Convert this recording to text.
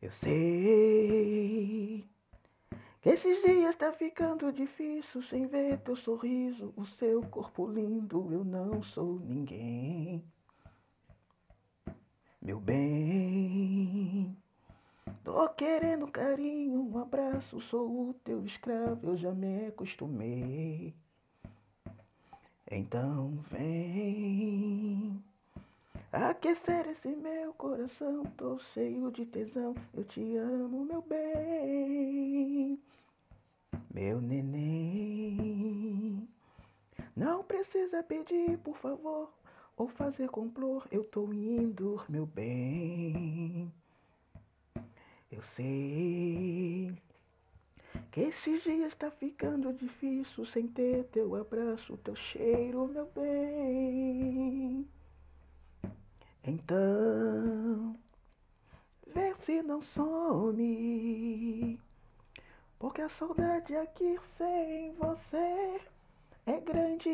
Eu sei que esses dias tá ficando difícil sem ver teu sorriso, o seu corpo lindo. Eu não sou ninguém, meu bem. Tô querendo carinho, um abraço, sou o teu escravo, eu já me acostumei. Então vem aquecer esse meu coração, tô cheio de tesão, eu te amo, meu bem. Meu neném, não precisa pedir, por favor, ou fazer complô, eu tô indo, meu bem. Eu sei que esses dias tá ficando difícil sem ter teu abraço, teu cheiro, meu bem. Então, vê se não some, porque a saudade aqui sem você é grande.